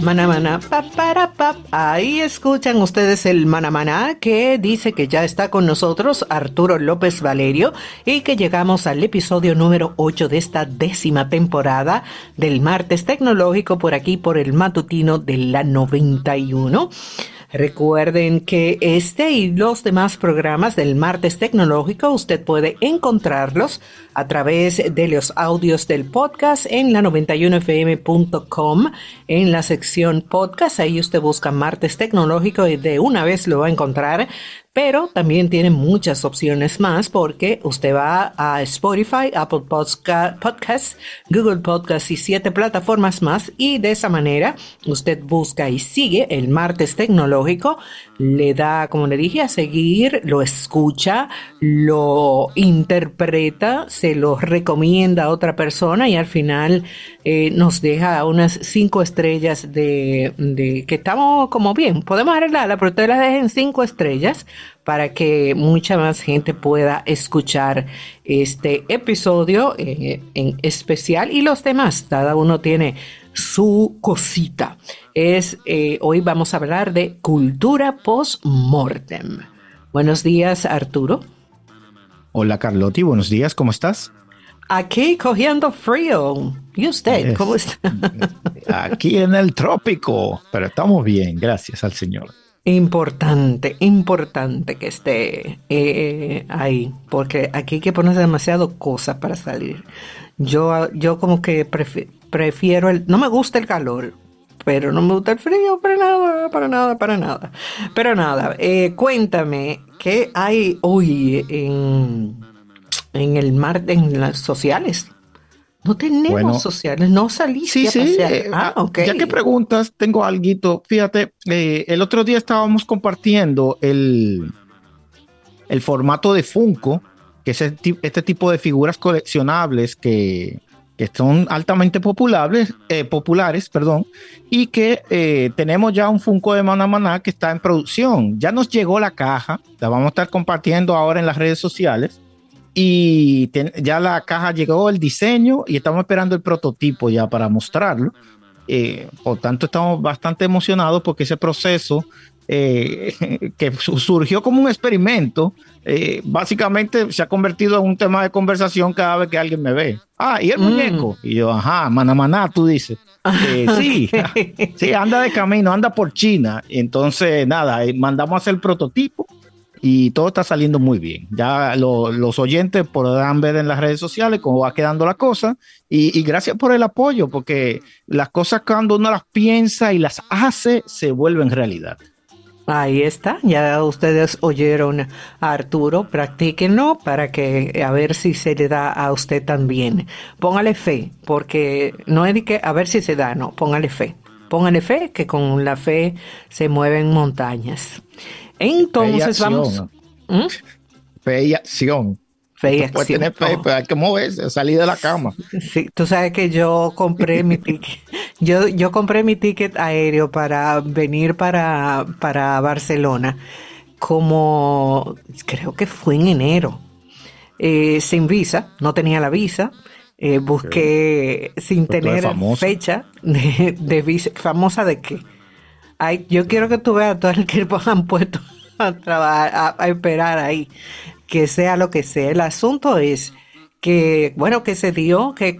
Mana, para, pa. Ahí escuchan ustedes el Mana que dice que ya está con nosotros Arturo López Valerio y que llegamos al episodio número 8 de esta décima temporada del martes tecnológico por aquí por el matutino de la 91. Recuerden que este y los demás programas del martes tecnológico usted puede encontrarlos a través de los audios del podcast en la 91fm.com en la sección podcast. Ahí usted busca martes tecnológico y de una vez lo va a encontrar pero también tiene muchas opciones más porque usted va a Spotify, Apple Podcasts, Google Podcasts y siete plataformas más. Y de esa manera usted busca y sigue el martes tecnológico, le da, como le dije, a seguir, lo escucha, lo interpreta, se lo recomienda a otra persona y al final eh, nos deja unas cinco estrellas de, que estamos como bien, podemos arreglarla, pero usted la dejen cinco estrellas para que mucha más gente pueda escuchar este episodio eh, en especial y los demás. Cada uno tiene su cosita. Es eh, hoy vamos a hablar de cultura post-mortem. Buenos días, Arturo. Hola, Carlotti. Buenos días. ¿Cómo estás? Aquí cogiendo frío. ¿Y usted? ¿Cómo está? Aquí en el trópico. Pero estamos bien, gracias al Señor. Importante, importante que esté eh, ahí, porque aquí hay que poner demasiado cosas para salir. Yo, yo como que prefiero el, no me gusta el calor, pero no me gusta el frío para nada, para nada, para nada. Pero nada, eh, cuéntame, ¿qué hay hoy en, en el mar, en las sociales? No tenemos sociales, no saliste sí, sí, eh, ah, ah, Ya que preguntas, tengo algo. Fíjate, eh, el otro día estábamos compartiendo el, el formato de Funko, que es este tipo de figuras coleccionables que, que son altamente populares, eh, populares perdón, y que tenemos ya un Funko de Maná Maná que está en producción. Ya nos llegó la caja, la vamos a estar compartiendo ahora en las redes sociales y ya la caja llegó, el diseño, y estamos esperando el prototipo ya para mostrarlo. Eh, por tanto, estamos bastante emocionados porque ese proceso eh, que surgió como un experimento, eh, básicamente se ha convertido en un tema de conversación cada vez que alguien me ve. Ah, y el mm. muñeco. Y yo, ajá, maná, maná, tú dices. sí, sí, anda de camino, anda por China. Entonces, nada, mandamos a hacer el prototipo y todo está saliendo muy bien. Ya los oyentes podrán ver en las redes sociales cómo va quedando la cosa y, gracias por el apoyo, porque las cosas cuando uno las piensa y las hace, se vuelven realidad. Ahí está, ya ustedes oyeron a Arturo, practíquenlo para que a ver si se le da a usted también. Póngale fe, porque no es de que a ver si se da, no, póngale fe. Póngale fe, que con la fe se mueven montañas. Entonces vamos. ¿Mm? Fe y acción. Fe y acción. Tiene fe, pero hay que moverse, salir de la cama. Sí, tú sabes que yo compré mi ticket. Yo, yo compré mi ticket aéreo para venir para, para Barcelona como creo que fue en enero. Eh, sin visa, no tenía la visa. Eh, busqué sin tener fecha de, de, visa. ¿Famosa de qué? Yo quiero que tú veas todo el que han puesto a trabajar, a, esperar ahí, que sea lo que sea. El asunto es que, bueno, que se dio, que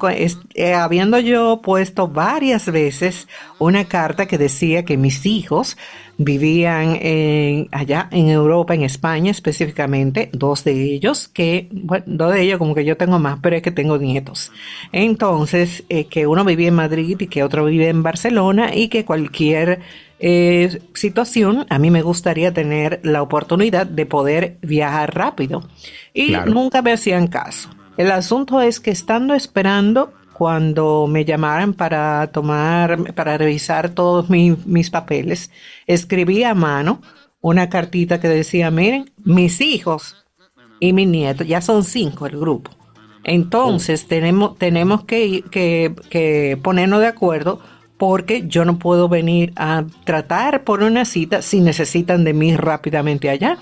eh, habiendo yo puesto varias veces una carta que decía que mis hijos vivían allá en Europa, en España específicamente, dos de ellos, que, bueno, dos de ellos como que yo tengo más, pero es que tengo nietos. Entonces, eh, que uno vivía en Madrid y que otro vive en Barcelona y que cualquier eh, situación, a mí me gustaría tener la oportunidad de poder viajar rápido. Y nunca me hacían caso. El asunto es que estando esperando cuando me llamaran para tomar, para revisar todos mis papeles, escribí a mano una cartita que decía, miren, mis hijos y mis nietos, ya son cinco el grupo. Entonces tenemos, tenemos que, que, que ponernos de acuerdo porque yo no puedo venir a tratar por una cita si necesitan de mí rápidamente allá.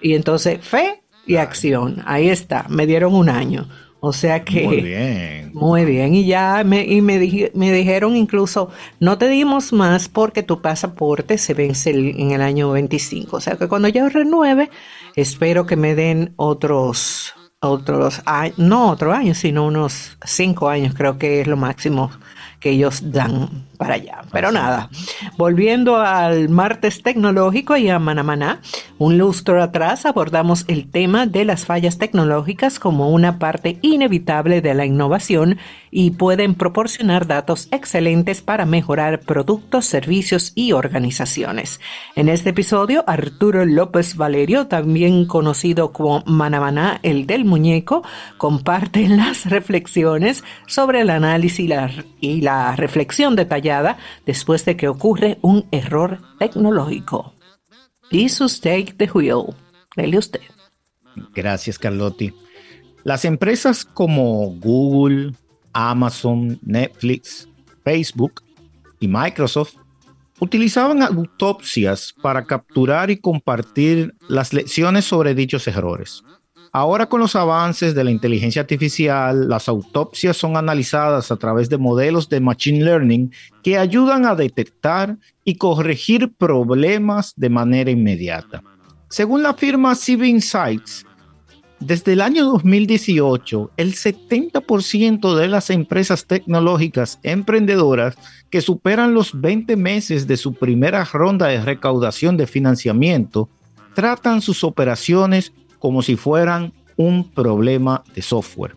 Y entonces, fe y acción. Ahí está, me dieron un año. O sea que... Muy bien. Muy bien. Y ya me, y me, me dijeron incluso, no te dimos más porque tu pasaporte se vence en el año 25. O sea que cuando yo renueve, espero que me den otros, otros, no otro año, sino unos cinco años, creo que es lo máximo que ellos dan para allá. Pero nada, volviendo al martes tecnológico y a Manamaná, un lustro atrás abordamos el tema de las fallas tecnológicas como una parte inevitable de la innovación y pueden proporcionar datos excelentes para mejorar productos, servicios y organizaciones. En este episodio, Arturo López Valerio, también conocido como Manamaná, el del muñeco, comparte las reflexiones sobre el análisis y la, y la reflexión detallada después de que ocurre un error tecnológico. Jesus take the wheel. Dele usted. Gracias, Carlotti. Las empresas como Google, Amazon, Netflix, Facebook y Microsoft utilizaban autopsias para capturar y compartir las lecciones sobre dichos errores. Ahora con los avances de la inteligencia artificial, las autopsias son analizadas a través de modelos de Machine Learning que ayudan a detectar y corregir problemas de manera inmediata. Según la firma CIV Insights, desde el año 2018, el 70% de las empresas tecnológicas emprendedoras que superan los 20 meses de su primera ronda de recaudación de financiamiento tratan sus operaciones como si fueran un problema de software.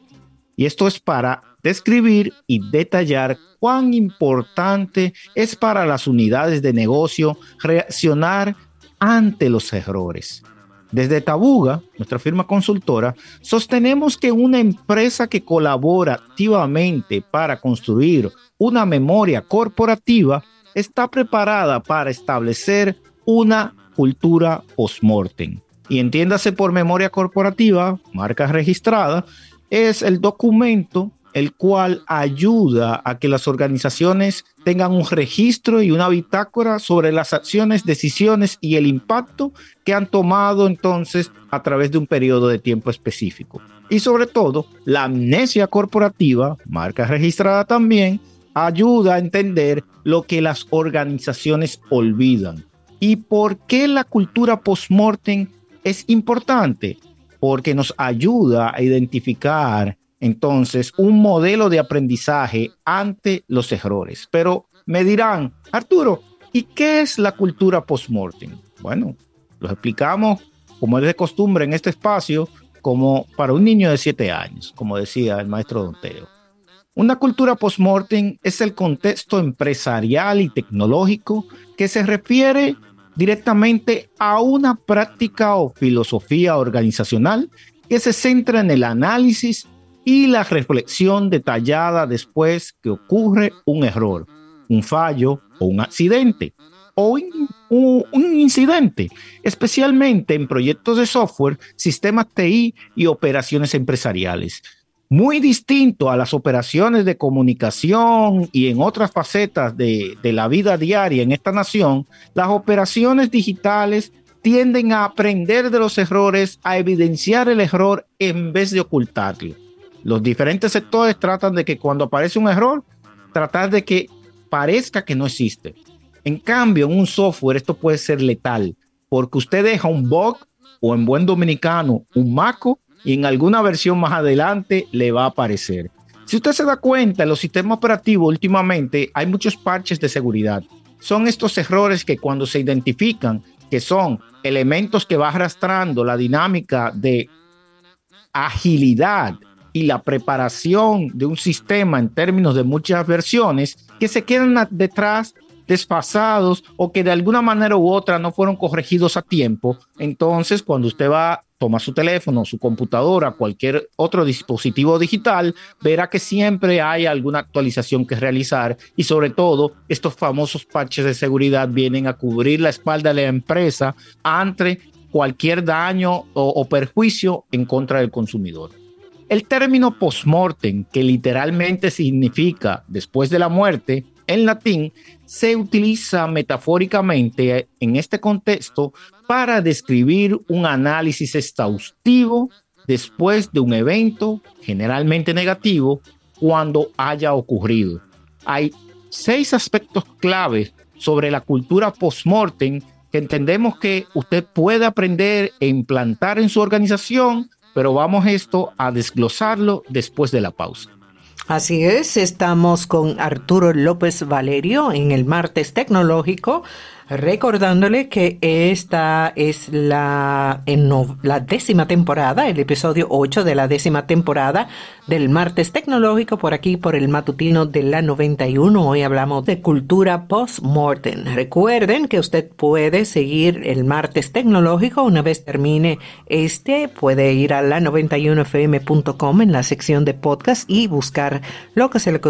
Y esto es para describir y detallar cuán importante es para las unidades de negocio reaccionar ante los errores. Desde Tabuga, nuestra firma consultora, sostenemos que una empresa que colabora activamente para construir una memoria corporativa está preparada para establecer una cultura post-mortem y entiéndase por memoria corporativa, marca registrada, es el documento el cual ayuda a que las organizaciones tengan un registro y una bitácora sobre las acciones, decisiones y el impacto que han tomado entonces a través de un periodo de tiempo específico. Y sobre todo, la amnesia corporativa, marca registrada también, ayuda a entender lo que las organizaciones olvidan. ¿Y por qué la cultura post-mortem es importante porque nos ayuda a identificar entonces un modelo de aprendizaje ante los errores. Pero me dirán, Arturo, ¿y qué es la cultura post-mortem? Bueno, lo explicamos como es de costumbre en este espacio, como para un niño de siete años, como decía el maestro Don Teo. Una cultura post-mortem es el contexto empresarial y tecnológico que se refiere directamente a una práctica o filosofía organizacional que se centra en el análisis y la reflexión detallada después que ocurre un error, un fallo o un accidente o un, un, incidente, especialmente en proyectos de software, sistemas TI y operaciones empresariales muy distinto a las operaciones de comunicación y en otras facetas de, la vida diaria en esta nación, las operaciones digitales tienden a aprender de los errores, a evidenciar el error en vez de ocultarlo. Los diferentes sectores tratan de que cuando aparece un error, tratar de que parezca que no existe. En cambio, en un software esto puede ser letal, porque usted deja un bug o en buen dominicano un maco y en alguna versión más adelante le va a aparecer. Si usted se da cuenta, en los sistemas operativos últimamente hay muchos parches de seguridad. Son estos errores que cuando se identifican, que son elementos que va arrastrando la dinámica de agilidad y la preparación de un sistema en términos de muchas versiones, que se quedan detrás desfasados o que de alguna manera u otra no fueron corregidos a tiempo. Entonces, cuando usted va toma su teléfono, su computadora, cualquier otro dispositivo digital, verá que siempre hay alguna actualización que realizar y sobre todo estos famosos parches de seguridad vienen a cubrir la espalda de la empresa ante cualquier daño o, perjuicio en contra del consumidor. El término postmortem, que literalmente significa después de la muerte, en latín, se utiliza metafóricamente en este contexto para describir un análisis exhaustivo después de un evento generalmente negativo cuando haya ocurrido. Hay seis aspectos claves sobre la cultura post-mortem que entendemos que usted puede aprender e implantar en su organización, pero vamos esto a desglosarlo después de la pausa. Así es, estamos con Arturo López Valerio en el martes tecnológico Recordándole que esta es la, en la décima temporada, el episodio 8 de la décima temporada del martes tecnológico por aquí, por el matutino de la 91. Hoy hablamos de cultura post-mortem. Recuerden que usted puede seguir el martes tecnológico una vez termine este. Puede ir a la 91fm.com en la sección de podcast y buscar lo que se le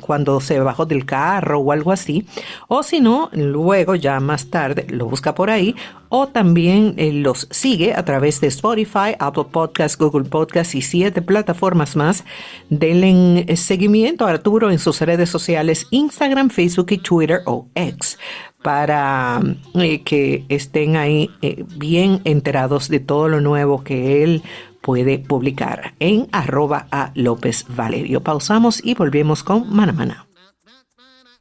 cuando se bajó del carro o algo así. O si no, luego ya más tarde lo busca por ahí o también eh, los sigue a través de Spotify, Apple Podcasts, Google Podcasts y siete plataformas más. Denle eh, seguimiento a Arturo en sus redes sociales Instagram, Facebook y Twitter o X para eh, que estén ahí bien enterados de todo lo nuevo que él puede publicar en arroba a López Valerio. Pausamos y volvemos con Manamana.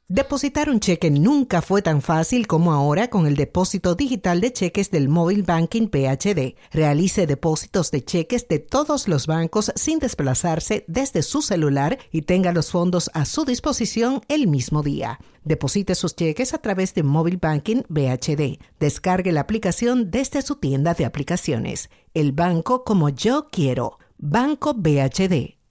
Depositar un cheque nunca fue tan fácil como ahora con el depósito digital de cheques del Mobile Banking PHD. Realice depósitos de cheques de todos los bancos sin desplazarse desde su celular y tenga los fondos a su disposición el mismo día. Deposite sus cheques a través de Mobile Banking BHD. Descargue la aplicación desde su tienda de aplicaciones. El banco como yo quiero. Banco BHD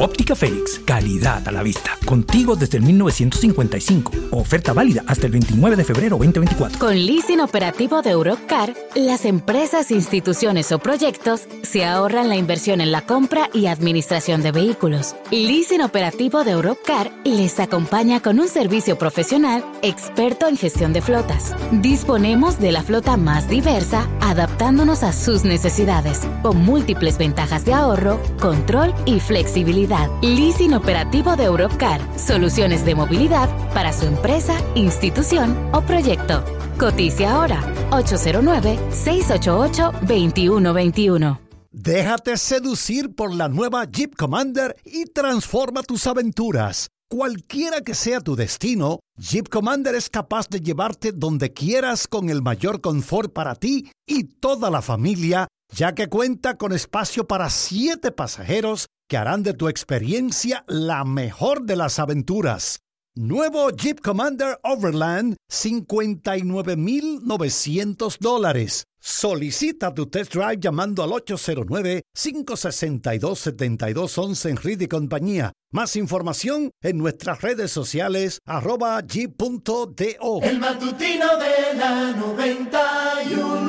Óptica Félix, calidad a la vista. Contigo desde el 1955. Oferta válida hasta el 29 de febrero 2024. Con leasing operativo de Europcar, las empresas, instituciones o proyectos se ahorran la inversión en la compra y administración de vehículos. Leasing operativo de Europcar les acompaña con un servicio profesional experto en gestión de flotas. Disponemos de la flota más diversa, adaptándonos a sus necesidades, con múltiples ventajas de ahorro, control y flexibilidad Leasing operativo de Europcar. Soluciones de movilidad para su empresa, institución o proyecto. Cotice ahora 809-688-2121. Déjate seducir por la nueva Jeep Commander y transforma tus aventuras. Cualquiera que sea tu destino, Jeep Commander es capaz de llevarte donde quieras con el mayor confort para ti y toda la familia, ya que cuenta con espacio para siete pasajeros que harán de tu experiencia la mejor de las aventuras. Nuevo Jeep Commander Overland, 59,900 dólares. Solicita tu test drive llamando al 809-562-7211 en Reed y Compañía. Más información en nuestras redes sociales arroba g.do. El matutino de la 91.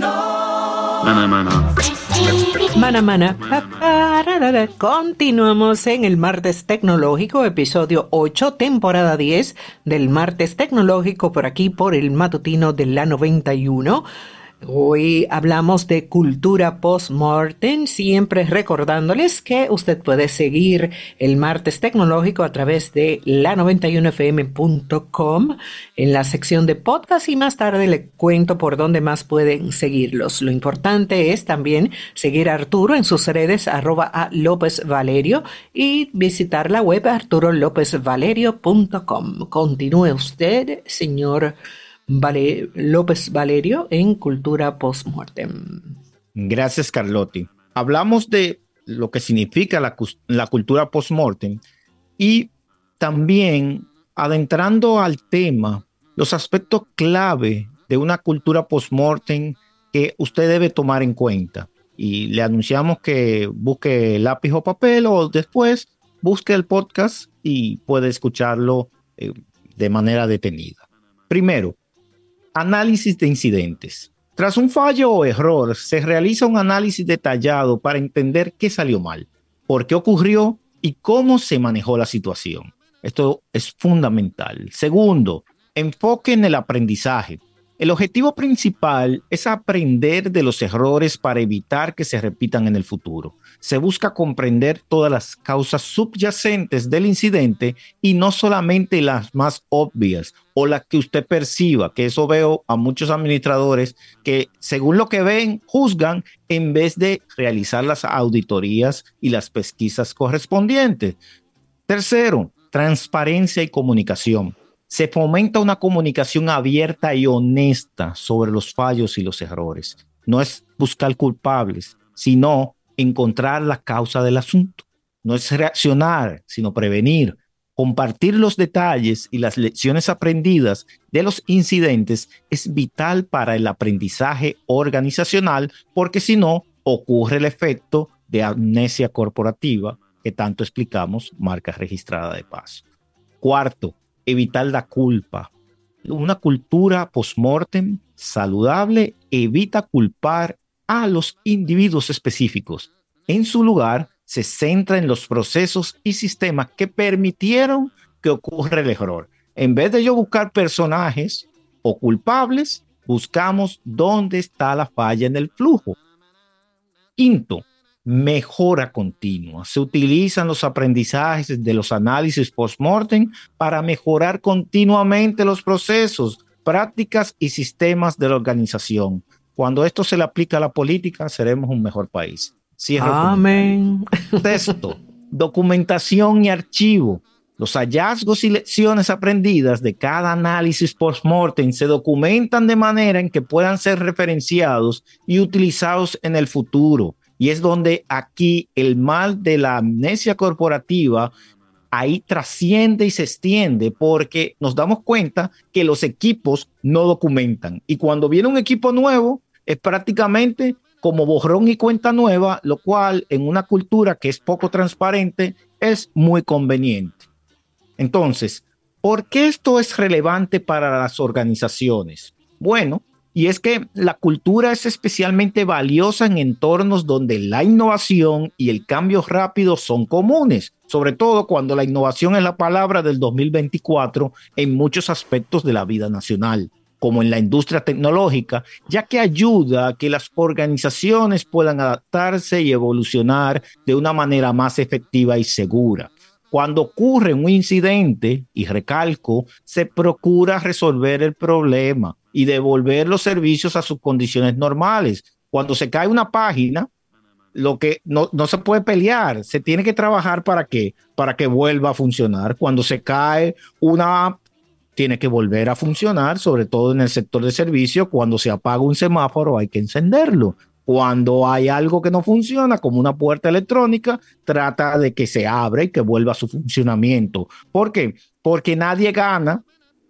Mana, mana. Mana, mana. Continuamos en el martes tecnológico, episodio 8, temporada 10 del martes tecnológico por aquí, por el matutino de la 91. Hoy hablamos de cultura post-mortem, siempre recordándoles que usted puede seguir el martes tecnológico a través de la91fm.com en la sección de podcast y más tarde le cuento por dónde más pueden seguirlos. Lo importante es también seguir a Arturo en sus redes arroba a López Valerio y visitar la web arturolopezvalerio.com. Continúe usted, señor. López Valerio en Cultura Postmortem. Gracias, Carlotti. Hablamos de lo que significa la, la cultura postmortem y también adentrando al tema, los aspectos clave de una cultura postmortem que usted debe tomar en cuenta. Y le anunciamos que busque lápiz o papel o después busque el podcast y puede escucharlo eh, de manera detenida. Primero, Análisis de incidentes. Tras un fallo o error, se realiza un análisis detallado para entender qué salió mal, por qué ocurrió y cómo se manejó la situación. Esto es fundamental. Segundo, enfoque en el aprendizaje. El objetivo principal es aprender de los errores para evitar que se repitan en el futuro. Se busca comprender todas las causas subyacentes del incidente y no solamente las más obvias o las que usted perciba, que eso veo a muchos administradores que según lo que ven, juzgan en vez de realizar las auditorías y las pesquisas correspondientes. Tercero, transparencia y comunicación se fomenta una comunicación abierta y honesta sobre los fallos y los errores. No es buscar culpables, sino encontrar la causa del asunto. No es reaccionar, sino prevenir. Compartir los detalles y las lecciones aprendidas de los incidentes es vital para el aprendizaje organizacional porque si no ocurre el efecto de amnesia corporativa que tanto explicamos, marca registrada de paso. Cuarto, evitar la culpa. Una cultura post-mortem saludable evita culpar a los individuos específicos. En su lugar, se centra en los procesos y sistemas que permitieron que ocurra el error. En vez de yo buscar personajes o culpables, buscamos dónde está la falla en el flujo. Quinto, mejora continua. Se utilizan los aprendizajes de los análisis post-mortem para mejorar continuamente los procesos, prácticas y sistemas de la organización. Cuando esto se le aplica a la política, seremos un mejor país. Amén. Texto, documentación y archivo. Los hallazgos y lecciones aprendidas de cada análisis post-mortem se documentan de manera en que puedan ser referenciados y utilizados en el futuro. Y es donde aquí el mal de la amnesia corporativa ahí trasciende y se extiende porque nos damos cuenta que los equipos no documentan. Y cuando viene un equipo nuevo, es prácticamente como borrón y cuenta nueva, lo cual en una cultura que es poco transparente es muy conveniente. Entonces, ¿por qué esto es relevante para las organizaciones? Bueno, y es que la cultura es especialmente valiosa en entornos donde la innovación y el cambio rápido son comunes, sobre todo cuando la innovación es la palabra del 2024 en muchos aspectos de la vida nacional como en la industria tecnológica, ya que ayuda a que las organizaciones puedan adaptarse y evolucionar de una manera más efectiva y segura. Cuando ocurre un incidente, y recalco, se procura resolver el problema y devolver los servicios a sus condiciones normales. Cuando se cae una página, lo que no, no, se puede pelear, se tiene que trabajar para que para que vuelva a funcionar. Cuando se cae una app, tiene que volver a funcionar, sobre todo en el sector de servicio. Cuando se apaga un semáforo, hay que encenderlo. Cuando hay algo que no funciona, como una puerta electrónica, trata de que se abra y que vuelva a su funcionamiento. ¿Por qué? Porque nadie gana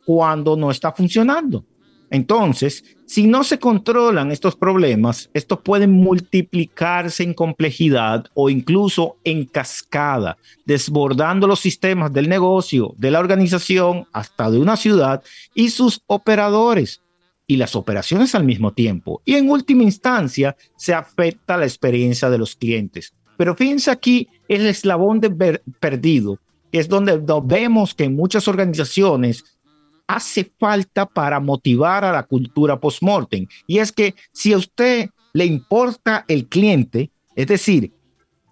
cuando no está funcionando. Entonces, si no se controlan estos problemas, estos pueden multiplicarse en complejidad o incluso en cascada, desbordando los sistemas del negocio, de la organización, hasta de una ciudad y sus operadores y las operaciones al mismo tiempo. Y en última instancia, se afecta la experiencia de los clientes. Pero fíjense aquí el eslabón de perdido, es donde vemos que en muchas organizaciones hace falta para motivar a la cultura post-mortem. Y es que si a usted le importa el cliente, es decir,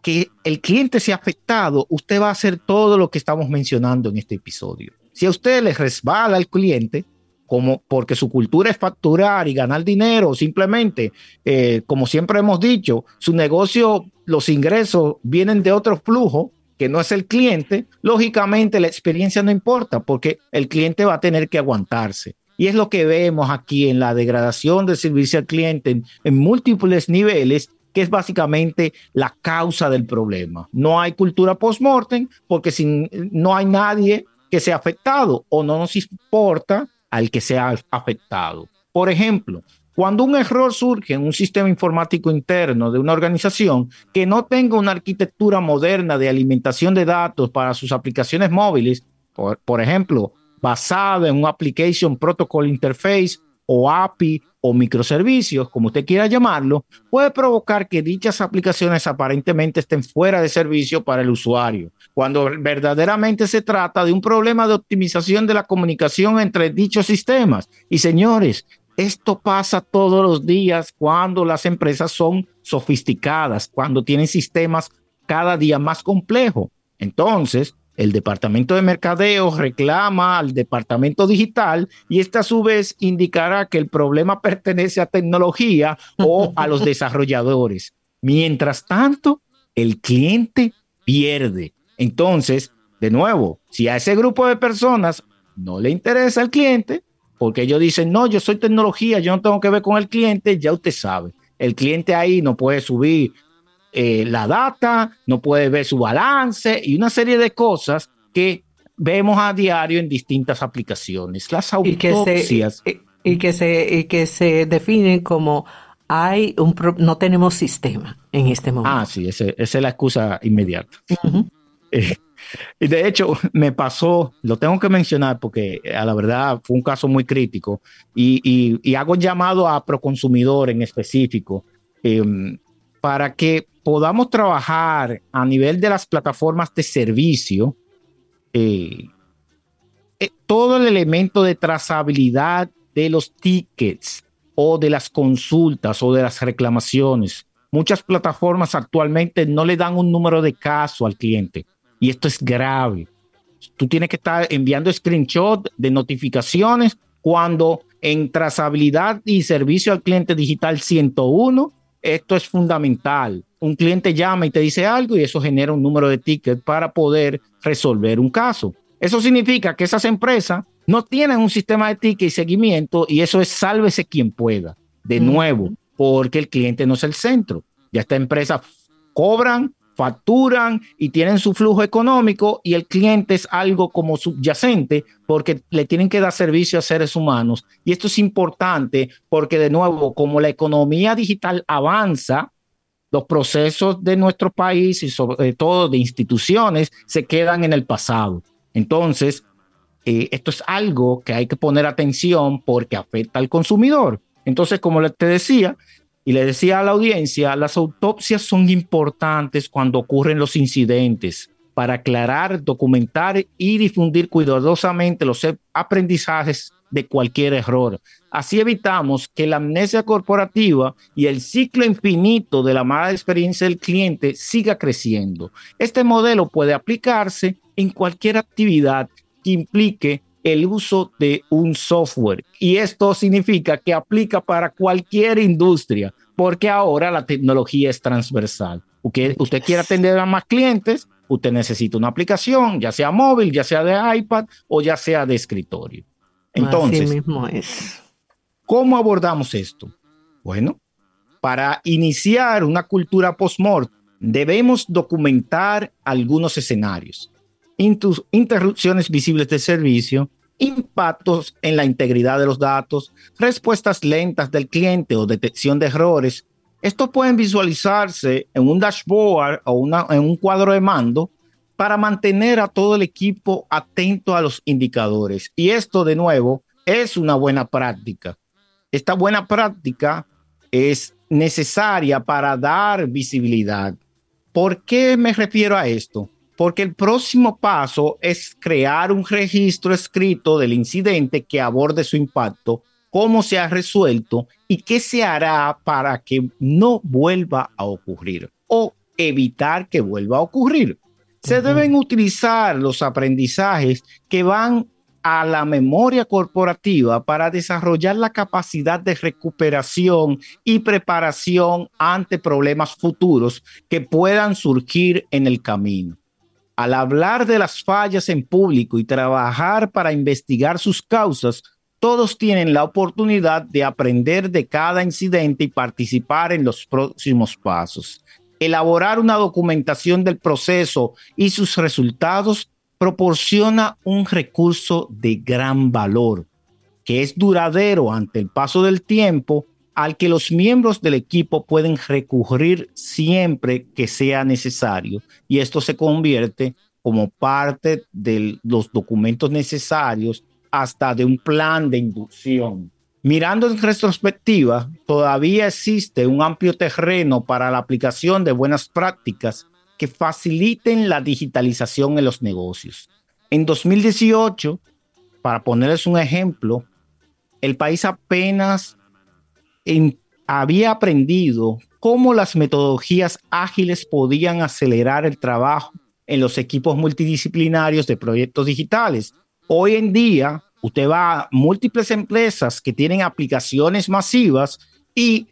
que el cliente sea afectado, usted va a hacer todo lo que estamos mencionando en este episodio. Si a usted le resbala el cliente, como porque su cultura es facturar y ganar dinero, simplemente, eh, como siempre hemos dicho, su negocio, los ingresos vienen de otro flujo que no es el cliente, lógicamente la experiencia no importa porque el cliente va a tener que aguantarse. Y es lo que vemos aquí en la degradación del servicio al cliente en, en múltiples niveles que es básicamente la causa del problema. No hay cultura post-mortem porque sin, no hay nadie que sea afectado o no nos importa al que sea afectado. Por ejemplo, cuando un error surge en un sistema informático interno de una organización que no tenga una arquitectura moderna de alimentación de datos para sus aplicaciones móviles, por, ejemplo, basada en un Application Protocol Interface o API o microservicios, como usted quiera llamarlo, puede provocar que dichas aplicaciones aparentemente estén fuera de servicio para el usuario, cuando verdaderamente se trata de un problema de optimización de la comunicación entre dichos sistemas. Y señores, esto pasa todos los días cuando las empresas son sofisticadas, cuando tienen sistemas cada día más complejos. Entonces, el departamento de mercadeo reclama al departamento digital y este a su vez indicará que el problema pertenece a tecnología o a los desarrolladores. Mientras tanto, el cliente pierde. Entonces, de nuevo, si a ese grupo de personas no le interesa el cliente, porque ellos dicen, no, yo soy tecnología, yo no tengo que ver con el cliente, ya usted sabe, el cliente ahí no puede subir eh, la data, no puede ver su balance y una serie de cosas que vemos a diario en distintas aplicaciones. Las autopsias. Y que se, y que se, definen como hay un no tenemos sistema en este momento. Ah, sí, esa es la excusa inmediata. Eh, y de hecho, me pasó, lo tengo que mencionar porque a la verdad fue un caso muy crítico y, y, y hago llamado a Proconsumidor en específico em, para que podamos trabajar a nivel de las plataformas de servicio, eh, eh, todo el elemento de trazabilidad de los tickets o de las consultas o de las reclamaciones. Muchas plataformas actualmente no le dan un número de caso al cliente y esto es grave. Tú tienes que estar enviando screenshot de notificaciones cuando en trazabilidad y servicio al cliente digital 101 esto es fundamental. Un cliente llama y te dice algo y eso genera un número de tickets para poder resolver un caso. Eso significa que esas empresas no tienen un sistema de ticket y seguimiento y eso es sálvese quien pueda. De nuevo, porque el cliente no es el centro. Ya esta empresa cobran facturan y tienen su flujo económico y el cliente es algo como subyacente porque le tienen que dar servicio a seres humanos. Y esto es importante porque de nuevo, como la economía digital avanza, los procesos de nuestro país y sobre todo de instituciones se quedan en el pasado. Entonces, eh, esto es algo que hay que poner atención porque afecta al consumidor. Entonces, como te decía, y le decía a la audiencia, las autopsias son importantes cuando ocurren los incidentes para aclarar, documentar y difundir cuidadosamente los aprendizajes de cualquier error. Así evitamos que la amnesia corporativa y el ciclo infinito de la mala experiencia del cliente siga creciendo. Este modelo puede aplicarse en cualquier actividad que implique el uso de un software. Y esto significa que aplica para cualquier industria, porque ahora la tecnología es transversal. Usted, usted quiere atender a más clientes, usted necesita una aplicación, ya sea móvil, ya sea de iPad o ya sea de escritorio. Entonces, mismo es. ¿cómo abordamos esto? Bueno, para iniciar una cultura post-mort, debemos documentar algunos escenarios, interrupciones visibles de servicio, impactos en la integridad de los datos, respuestas lentas del cliente o detección de errores. Estos pueden visualizarse en un dashboard o en un cuadro de mando para mantener a todo el equipo atento a los indicadores. Y esto, de nuevo, es una buena práctica. Esta buena práctica es necesaria para dar visibilidad. ¿Por qué me refiero a esto? Porque el próximo paso es crear un registro escrito del incidente que aborde su impacto, cómo se ha resuelto y qué se hará para que no vuelva a ocurrir o evitar que vuelva a ocurrir. Se deben utilizar los aprendizajes que van a la memoria corporativa para desarrollar la capacidad de recuperación y preparación ante problemas futuros que puedan surgir en el camino al hablar de las fallas en público y trabajar para investigar sus causas, todos tienen la oportunidad de aprender de cada incidente y participar en los próximos pasos. Elaborar una documentación del proceso y sus resultados proporciona un recurso de gran valor, que es duradero ante el paso del tiempo al que los miembros del equipo pueden recurrir siempre que sea necesario y esto se convierte como parte de los documentos necesarios hasta de un plan de inducción. Mirando en retrospectiva, todavía existe un amplio terreno para la aplicación de buenas prácticas que faciliten la digitalización en los negocios. En 2018, para ponerles un ejemplo, el país apenas había aprendido cómo las metodologías ágiles podían acelerar el trabajo en los equipos multidisciplinarios de proyectos digitales. Hoy en día, usted va a múltiples empresas que tienen aplicaciones masivas y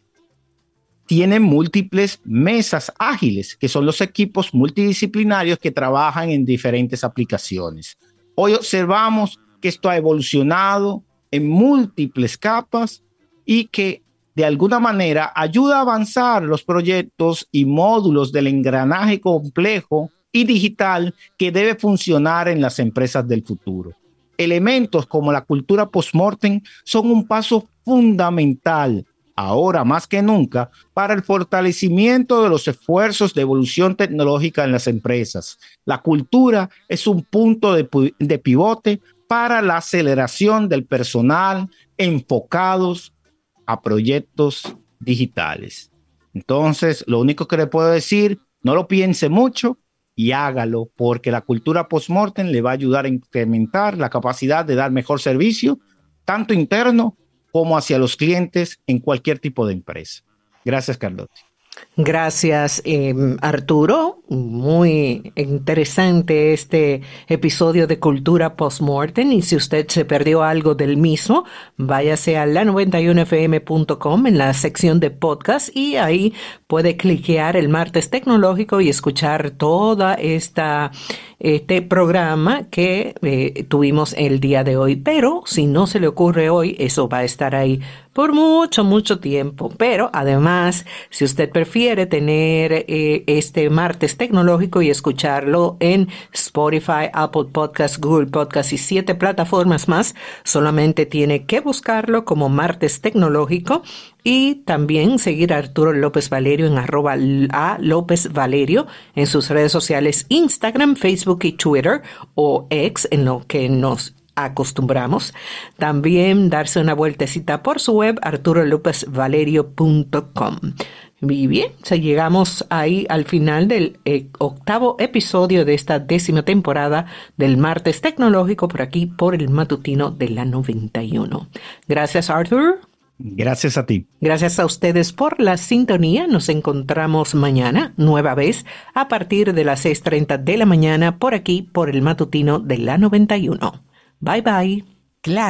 tienen múltiples mesas ágiles, que son los equipos multidisciplinarios que trabajan en diferentes aplicaciones. Hoy observamos que esto ha evolucionado en múltiples capas y que de alguna manera ayuda a avanzar los proyectos y módulos del engranaje complejo y digital que debe funcionar en las empresas del futuro. Elementos como la cultura post-mortem son un paso fundamental, ahora más que nunca, para el fortalecimiento de los esfuerzos de evolución tecnológica en las empresas. La cultura es un punto de, pivote para la aceleración del personal enfocados a proyectos digitales. Entonces, lo único que le puedo decir, no lo piense mucho y hágalo, porque la cultura post-mortem le va a ayudar a incrementar la capacidad de dar mejor servicio, tanto interno como hacia los clientes en cualquier tipo de empresa. Gracias, Carlotti. Gracias, em, Arturo. Muy interesante este episodio de Cultura Postmortem. Y si usted se perdió algo del mismo, váyase a la91fm.com en la sección de podcast y ahí puede cliquear el martes tecnológico y escuchar toda esta este programa que eh, tuvimos el día de hoy. Pero si no se le ocurre hoy, eso va a estar ahí por mucho, mucho tiempo. Pero además, si usted prefiere tener eh, este martes tecnológico y escucharlo en Spotify, Apple Podcasts, Google Podcasts y siete plataformas más, solamente tiene que buscarlo como martes tecnológico y también seguir a Arturo López Valerio en arroba a López Valerio en sus redes sociales Instagram, Facebook y Twitter o X en lo que nos acostumbramos. También darse una vueltecita por su web arturolopezvalerio.com. Y bien, llegamos ahí al final del eh, octavo episodio de esta décima temporada del Martes Tecnológico por aquí por el matutino de la 91. Gracias, Arthur. Gracias a ti. Gracias a ustedes por la sintonía. Nos encontramos mañana, nueva vez, a partir de las 6.30 de la mañana, por aquí, por el matutino de la 91. ביי ביי. גלעד